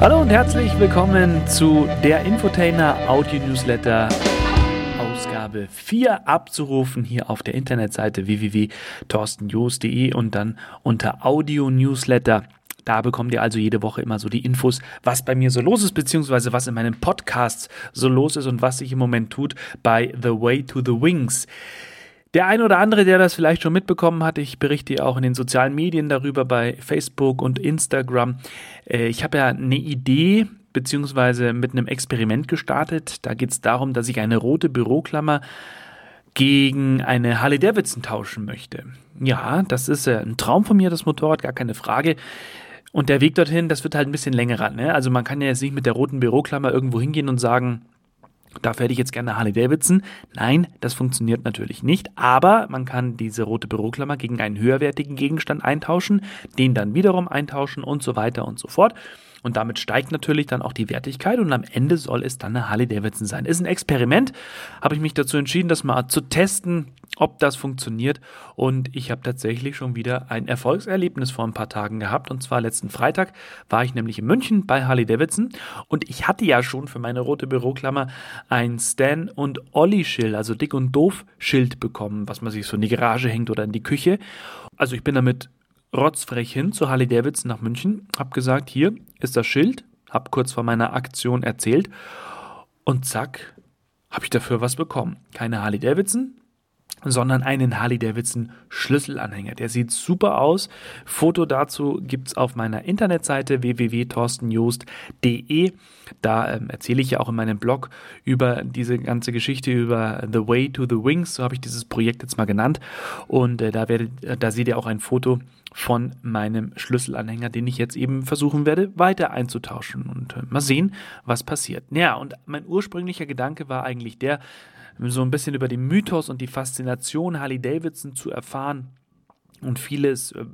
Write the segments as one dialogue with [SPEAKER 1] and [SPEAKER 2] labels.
[SPEAKER 1] Hallo und herzlich willkommen zu der Infotainer Audio Newsletter Ausgabe 4 abzurufen hier auf der Internetseite www.torstenjoost.de und dann unter Audio Newsletter. Da bekommt ihr also jede Woche immer so die Infos, was bei mir so los ist, beziehungsweise was in meinen Podcasts so los ist und was sich im Moment tut bei The Way to the Wings. Der ein oder andere, der das vielleicht schon mitbekommen hat, ich berichte auch in den sozialen Medien darüber bei Facebook und Instagram. Äh, ich habe ja eine Idee beziehungsweise mit einem Experiment gestartet. Da geht es darum, dass ich eine rote Büroklammer gegen eine Harley Davidson tauschen möchte. Ja, das ist ein Traum von mir, das Motorrad, gar keine Frage. Und der Weg dorthin, das wird halt ein bisschen länger. Ne? Also man kann ja jetzt nicht mit der roten Büroklammer irgendwo hingehen und sagen, Dafür hätte ich jetzt gerne Harley Davidson. Nein, das funktioniert natürlich nicht. Aber man kann diese rote Büroklammer gegen einen höherwertigen Gegenstand eintauschen, den dann wiederum eintauschen und so weiter und so fort. Und damit steigt natürlich dann auch die Wertigkeit und am Ende soll es dann eine Harley Davidson sein. Ist ein Experiment, habe ich mich dazu entschieden, das mal zu testen, ob das funktioniert. Und ich habe tatsächlich schon wieder ein Erfolgserlebnis vor ein paar Tagen gehabt. Und zwar letzten Freitag war ich nämlich in München bei Harley Davidson und ich hatte ja schon für meine rote Büroklammer ein Stan und Olli Schild, also dick und doof Schild bekommen, was man sich so in die Garage hängt oder in die Küche. Also ich bin damit rotzfrech hin zu Harley Davidson nach München, hab gesagt, hier ist das Schild, hab kurz vor meiner Aktion erzählt und zack, habe ich dafür was bekommen. Keine Harley Davidson, sondern einen Harley-Davidson Schlüsselanhänger. Der sieht super aus. Foto dazu gibt's auf meiner Internetseite www.torstenjoost.de. Da ähm, erzähle ich ja auch in meinem Blog über diese ganze Geschichte über The Way to the Wings, so habe ich dieses Projekt jetzt mal genannt. Und äh, da, werdet, äh, da seht ihr auch ein Foto von meinem Schlüsselanhänger, den ich jetzt eben versuchen werde, weiter einzutauschen und äh, mal sehen, was passiert. Ja, und mein ursprünglicher Gedanke war eigentlich der, so ein bisschen über den Mythos und die Faszination Harley Davidson zu erfahren und vieles, äh,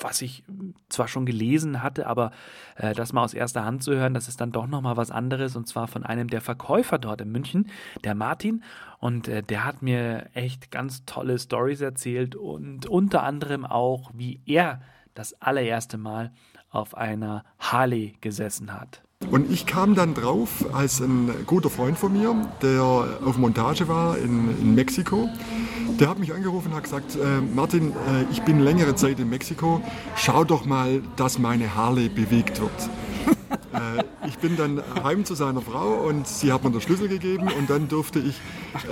[SPEAKER 1] was ich zwar schon gelesen hatte, aber äh, das mal aus erster Hand zu hören, das ist dann doch nochmal was anderes und zwar von einem der Verkäufer dort in München, der Martin. Und äh, der hat mir echt ganz tolle Stories erzählt und unter anderem auch, wie er das allererste Mal auf einer Harley gesessen hat.
[SPEAKER 2] Und ich kam dann drauf, als ein guter Freund von mir, der auf Montage war in, in Mexiko, der hat mich angerufen und hat gesagt, äh, Martin, äh, ich bin längere Zeit in Mexiko, schau doch mal, dass meine Harley bewegt wird. äh, ich bin dann heim zu seiner Frau und sie hat mir den Schlüssel gegeben und dann durfte ich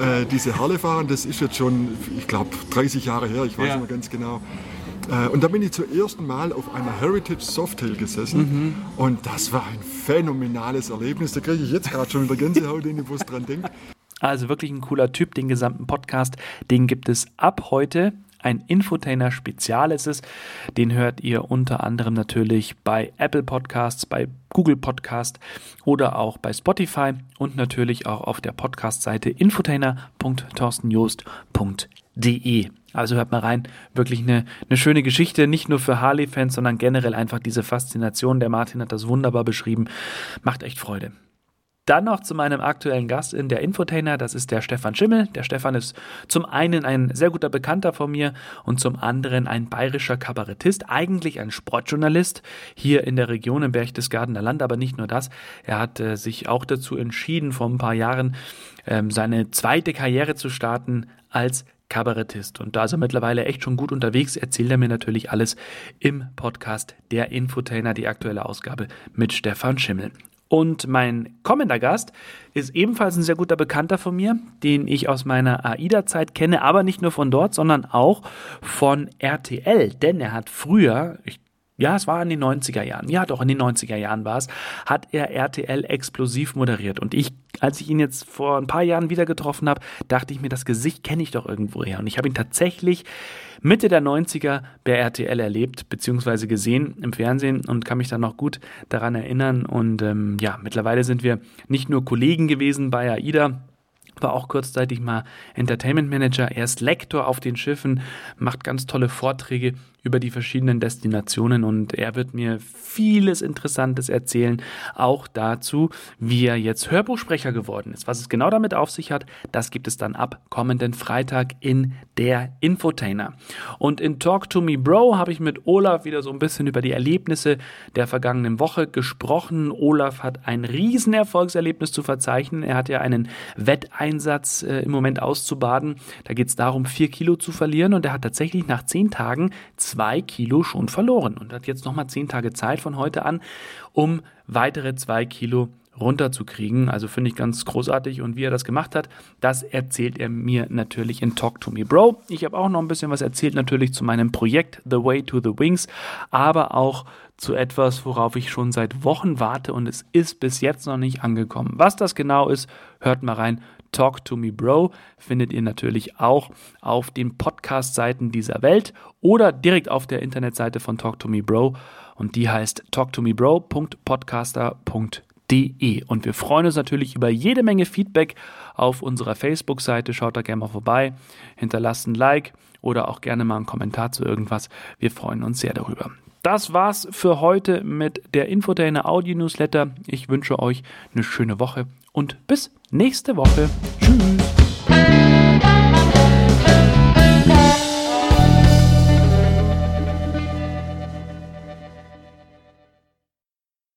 [SPEAKER 2] äh, diese Harley fahren. Das ist jetzt schon, ich glaube, 30 Jahre her, ich weiß ja. nicht mehr ganz genau. Äh, und da bin ich zum ersten Mal auf einer Heritage Softail gesessen mhm. und das war ein phänomenales Erlebnis. Da kriege ich jetzt gerade schon wieder Gänsehaut, wenn ich was dran denke.
[SPEAKER 1] Also wirklich ein cooler Typ, den gesamten Podcast, den gibt es ab heute. Ein Infotainer Spezial ist es. Den hört ihr unter anderem natürlich bei Apple Podcasts, bei Google Podcast oder auch bei Spotify und natürlich auch auf der Podcast-Seite infotainer.torstenjoost.de. Also hört mal rein, wirklich eine, eine schöne Geschichte, nicht nur für Harley-Fans, sondern generell einfach diese Faszination. Der Martin hat das wunderbar beschrieben. Macht echt Freude. Dann noch zu meinem aktuellen Gast in der Infotainer, das ist der Stefan Schimmel. Der Stefan ist zum einen ein sehr guter Bekannter von mir und zum anderen ein bayerischer Kabarettist, eigentlich ein Sportjournalist hier in der Region im Berchtesgadener Land, aber nicht nur das. Er hat äh, sich auch dazu entschieden, vor ein paar Jahren ähm, seine zweite Karriere zu starten als Kabarettist. Und da ist er mittlerweile echt schon gut unterwegs, erzählt er mir natürlich alles im Podcast Der Infotainer, die aktuelle Ausgabe mit Stefan Schimmel. Und mein kommender Gast ist ebenfalls ein sehr guter Bekannter von mir, den ich aus meiner AIDA-Zeit kenne, aber nicht nur von dort, sondern auch von RTL. Denn er hat früher, ich ja, es war in den 90er Jahren. Ja, doch, in den 90er Jahren war es. Hat er RTL explosiv moderiert. Und ich, als ich ihn jetzt vor ein paar Jahren wieder getroffen habe, dachte ich mir, das Gesicht kenne ich doch irgendwo her. Und ich habe ihn tatsächlich Mitte der 90er bei RTL erlebt, beziehungsweise gesehen im Fernsehen und kann mich dann noch gut daran erinnern. Und ähm, ja, mittlerweile sind wir nicht nur Kollegen gewesen bei AIDA, war auch kurzzeitig mal Entertainment Manager. Er ist Lektor auf den Schiffen, macht ganz tolle Vorträge über die verschiedenen Destinationen und er wird mir vieles Interessantes erzählen, auch dazu, wie er jetzt Hörbuchsprecher geworden ist. Was es genau damit auf sich hat, das gibt es dann ab kommenden Freitag in der Infotainer. Und in Talk to Me Bro habe ich mit Olaf wieder so ein bisschen über die Erlebnisse der vergangenen Woche gesprochen. Olaf hat ein Riesenerfolgserlebnis zu verzeichnen. Er hat ja einen Wetteinsatz äh, im Moment auszubaden. Da geht es darum, vier Kilo zu verlieren und er hat tatsächlich nach zehn Tagen zwei Kilo schon verloren und hat jetzt nochmal zehn Tage Zeit von heute an, um weitere zwei Kilo runterzukriegen. Also finde ich ganz großartig und wie er das gemacht hat, das erzählt er mir natürlich in Talk to Me Bro. Ich habe auch noch ein bisschen was erzählt natürlich zu meinem Projekt The Way to the Wings, aber auch zu etwas, worauf ich schon seit Wochen warte und es ist bis jetzt noch nicht angekommen. Was das genau ist, hört mal rein. Talk to Me Bro findet ihr natürlich auch auf den Podcast-Seiten dieser Welt oder direkt auf der Internetseite von Talk to Me Bro und die heißt talktomebro.podcaster.de und wir freuen uns natürlich über jede Menge Feedback auf unserer Facebook-Seite. Schaut da gerne mal vorbei, hinterlasst ein Like oder auch gerne mal einen Kommentar zu irgendwas. Wir freuen uns sehr darüber. Das war's für heute mit der Infotainer Audio Newsletter. Ich wünsche euch eine schöne Woche und bis nächste Woche. Tschüss.